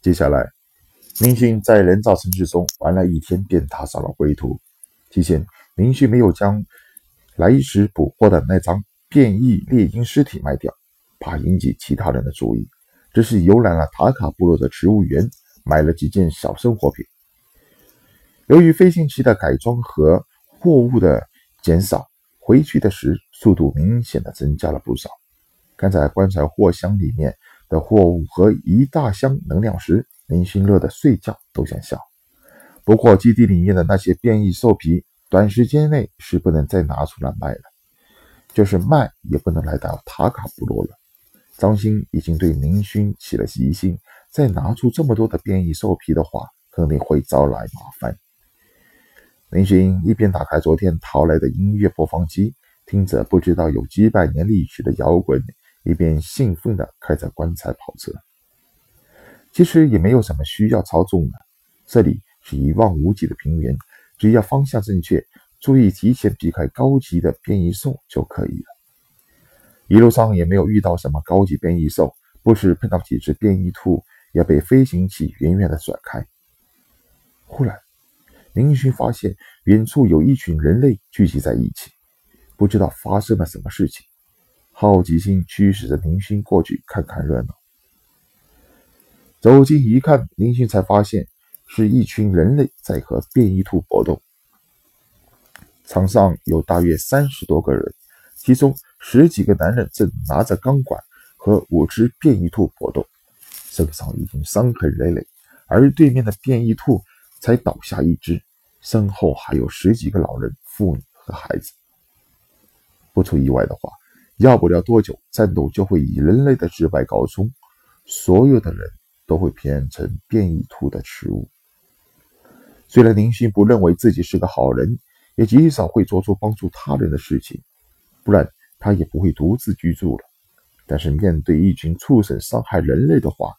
接下来，明星在人造城市中玩了一天，便踏上了归途。提前，林勋没有将来时捕获的那张变异猎鹰尸体卖掉，怕引起其他人的注意，只是游览了塔卡部落的植物园，买了几件小生活品。由于飞行器的改装和货物的减少，回去的时速度明显的增加了不少。看在棺材货箱里面的货物和一大箱能量时，林勋乐得睡觉都想笑。不过基地里面的那些变异兽皮，短时间内是不能再拿出来卖了，就是卖也不能来到塔卡部落了。张鑫已经对林勋起了疑心，再拿出这么多的变异兽皮的话，肯定会招来麻烦。林勋一边打开昨天淘来的音乐播放机，听着不知道有几百年历史的摇滚。一边兴奋地开着棺材跑车，其实也没有什么需要操纵的。这里是一望无际的平原，只要方向正确，注意提前避开高级的变异兽就可以了。一路上也没有遇到什么高级变异兽，不时碰到几只变异兔，也被飞行器远远地甩开。忽然，林勋发现远处有一群人类聚集在一起，不知道发生了什么事情。好奇心驱使着林勋过去看看热闹。走近一看，林勋才发现是一群人类在和变异兔搏斗。场上有大约三十多个人，其中十几个男人正拿着钢管和五只变异兔搏斗，身上已经伤痕累累。而对面的变异兔才倒下一只，身后还有十几个老人、妇女和孩子。不出意外的话。要不了多久，战斗就会以人类的失败告终，所有的人都会变成变异兔的食物。虽然林勋不认为自己是个好人，也极少会做出帮助他人的事情，不然他也不会独自居住了。但是面对一群畜生伤害人类的话，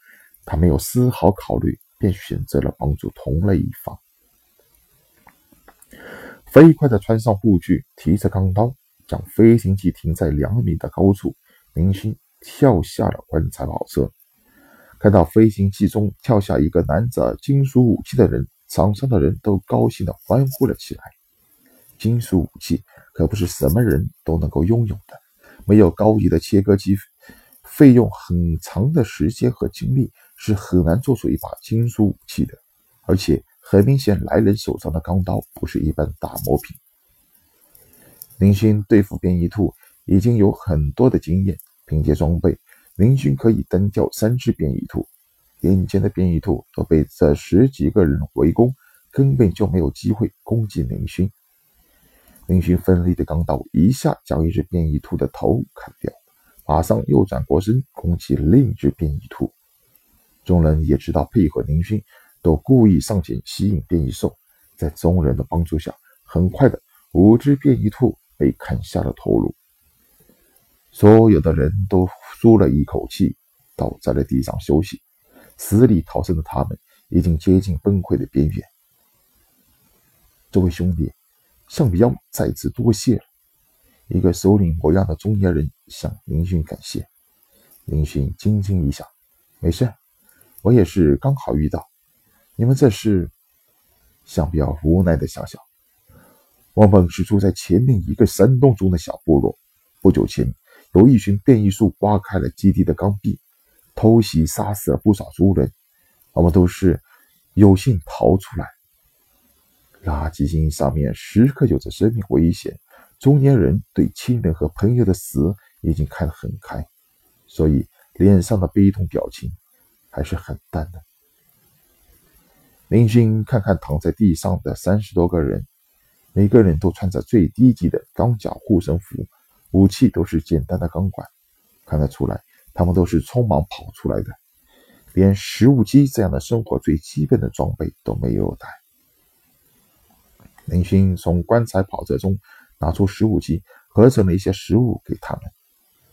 他没有丝毫考虑，便选择了帮助同类一方。飞快地穿上护具，提着钢刀。将飞行器停在两米的高处，林勋跳下了棺材跑车。看到飞行器中跳下一个拿着金属武器的人，场上的人都高兴地欢呼了起来。金属武器可不是什么人都能够拥有的，没有高级的切割机，费用很长的时间和精力，是很难做出一把金属武器的。而且很明显，来人手上的钢刀不是一般打磨品。林勋对付变异兔已经有很多的经验，凭借装备，林勋可以单挑三只变异兔。眼前的变异兔都被这十几个人围攻，根本就没有机会攻击林勋。林勋锋利的钢刀一下将一只变异兔的头砍掉，马上又转过身攻击另一只变异兔。众人也知道配合林勋，都故意上前吸引变异兽。在众人的帮助下，很快的五只变异兔。被砍下了头颅，所有的人都舒了一口气，倒在了地上休息。死里逃生的他们已经接近崩溃的边缘。这位兄弟，向彪再次多谢了。一个首领模样的中年人向林勋感谢。林勋轻轻一笑：“没事，我也是刚好遇到。你们这是？”向彪无奈的笑笑。我们是住在前面一个山洞中的小部落。不久前，有一群变异树挖开了基地的钢壁，偷袭杀死了不少族人。我们都是有幸逃出来。垃圾箱上面时刻有着生命危险。中年人对亲人和朋友的死已经看得很开，所以脸上的悲痛表情还是很淡的。林勋看看躺在地上的三十多个人。每个人都穿着最低级的钢甲护身符，武器都是简单的钢管，看得出来他们都是匆忙跑出来的，连食物机这样的生活最基本的装备都没有带。林勋从棺材跑车中拿出食物机，合成了一些食物给他们。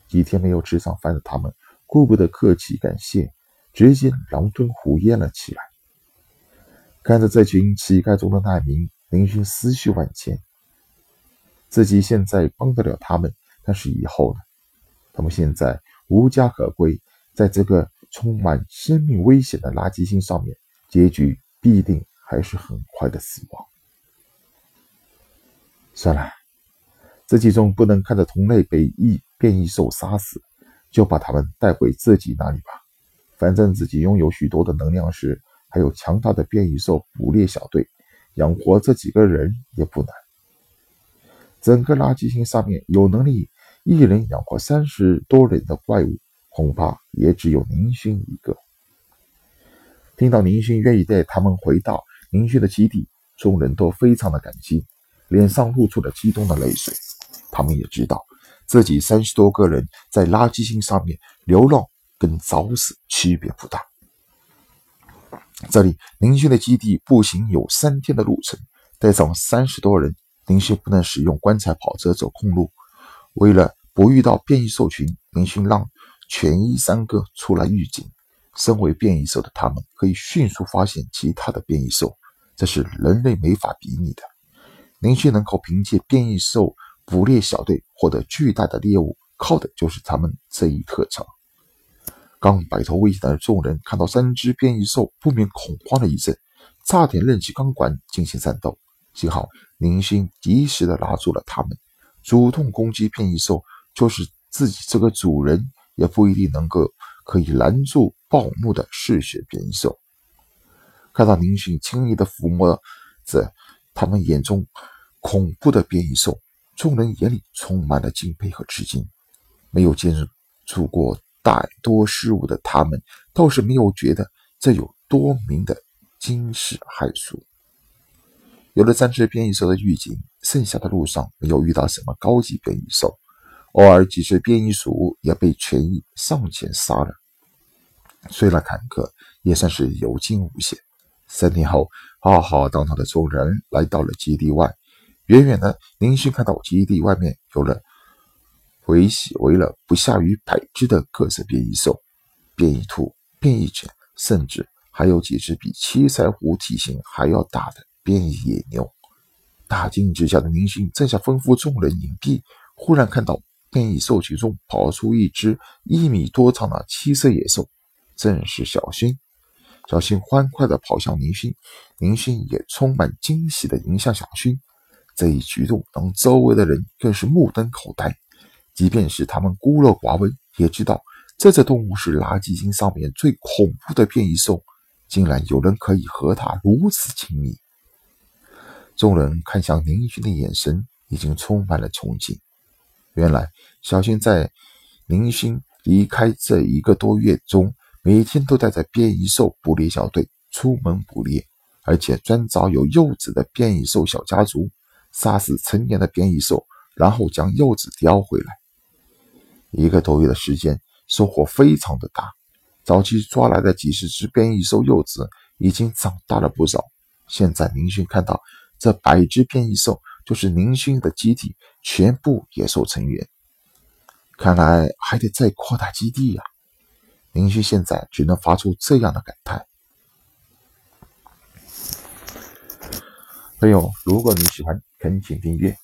几天没有吃上饭的他们，顾不得客气感谢，直接狼吞虎咽了起来。看着这群乞丐中的难民。林轩思绪万千，自己现在帮得了他们，但是以后呢？他们现在无家可归，在这个充满生命危险的垃圾星上面，结局必定还是很快的死亡。算了，自己总不能看着同类被异变异兽杀死，就把他们带回自己那里吧。反正自己拥有许多的能量石，还有强大的变异兽捕猎小队，养活这几个人也不难。整个垃圾星上面有能力一人养活三十多人的怪物，恐怕也只有宁勋一个。听到宁勋愿意带他们回到宁勋的基地，众人都非常的感激，脸上露出了激动的泪水。他们也知道自己三十多个人在垃圾星上面流浪。跟早死区别不大。这里宁勋的基地步行有三天的路程，带上三十多人，宁勋不能使用棺材跑车走空路。为了不遇到变异兽群，宁勋让全一三个出来预警。身为变异兽的他们，可以迅速发现其他的变异兽，这是人类没法比拟的。宁勋能够凭借变异兽捕猎小队获得巨大的猎物，靠的就是他们这一特长。刚摆脱危险的众人看到三只变异兽，不免恐慌了一阵，差点扔起钢管进行战斗。幸好林星及时的拉住了他们。主动攻击变异兽，就是自己这个主人也不一定能够可以拦住暴怒的嗜血变异兽。看到林星轻易的抚摸着他们眼中恐怖的变异兽，众人眼里充满了敬佩和吃惊。没有接触过。大多事物的他们倒是没有觉得这有多明的惊世骇俗。有了三只变异兽的预警，剩下的路上没有遇到什么高级变异兽，偶尔几只变异鼠也被权益上前杀了。虽然坎坷，也算是有惊无险。三天后，浩浩荡荡的众人来到了基地外，远远的林勋看到基地外面有了。围起围了不下于百只的各色变异兽、变异兔、变异犬，甚至还有几只比七彩虎体型还要大的变异野牛。大惊之下的明星正想吩咐众人隐蔽，忽然看到变异兽群中跑出一只一米多长的七色野兽，正是小薰。小薰欢快地跑向明星，明星也充满惊喜地迎向小薰。这一举动让周围的人更是目瞪口呆。即便是他们孤陋寡闻，也知道这只动物是垃圾星上面最恐怖的变异兽，竟然有人可以和它如此亲密。众人看向林勋的眼神已经充满了憧憬。原来，小新在林勋离开这一个多月中，每天都带着变异兽捕猎小队出门捕猎，而且专找有幼子的变异兽小家族，杀死成年的变异兽，然后将幼子叼回来。一个多月的时间，收获非常的大。早期抓来的几十只变异兽幼子已经长大了不少。现在宁勋看到这百只变异兽，就是宁勋的基地全部野兽成员。看来还得再扩大基地呀！宁勋现在只能发出这样的感叹。朋友，如果你喜欢，恳请订阅。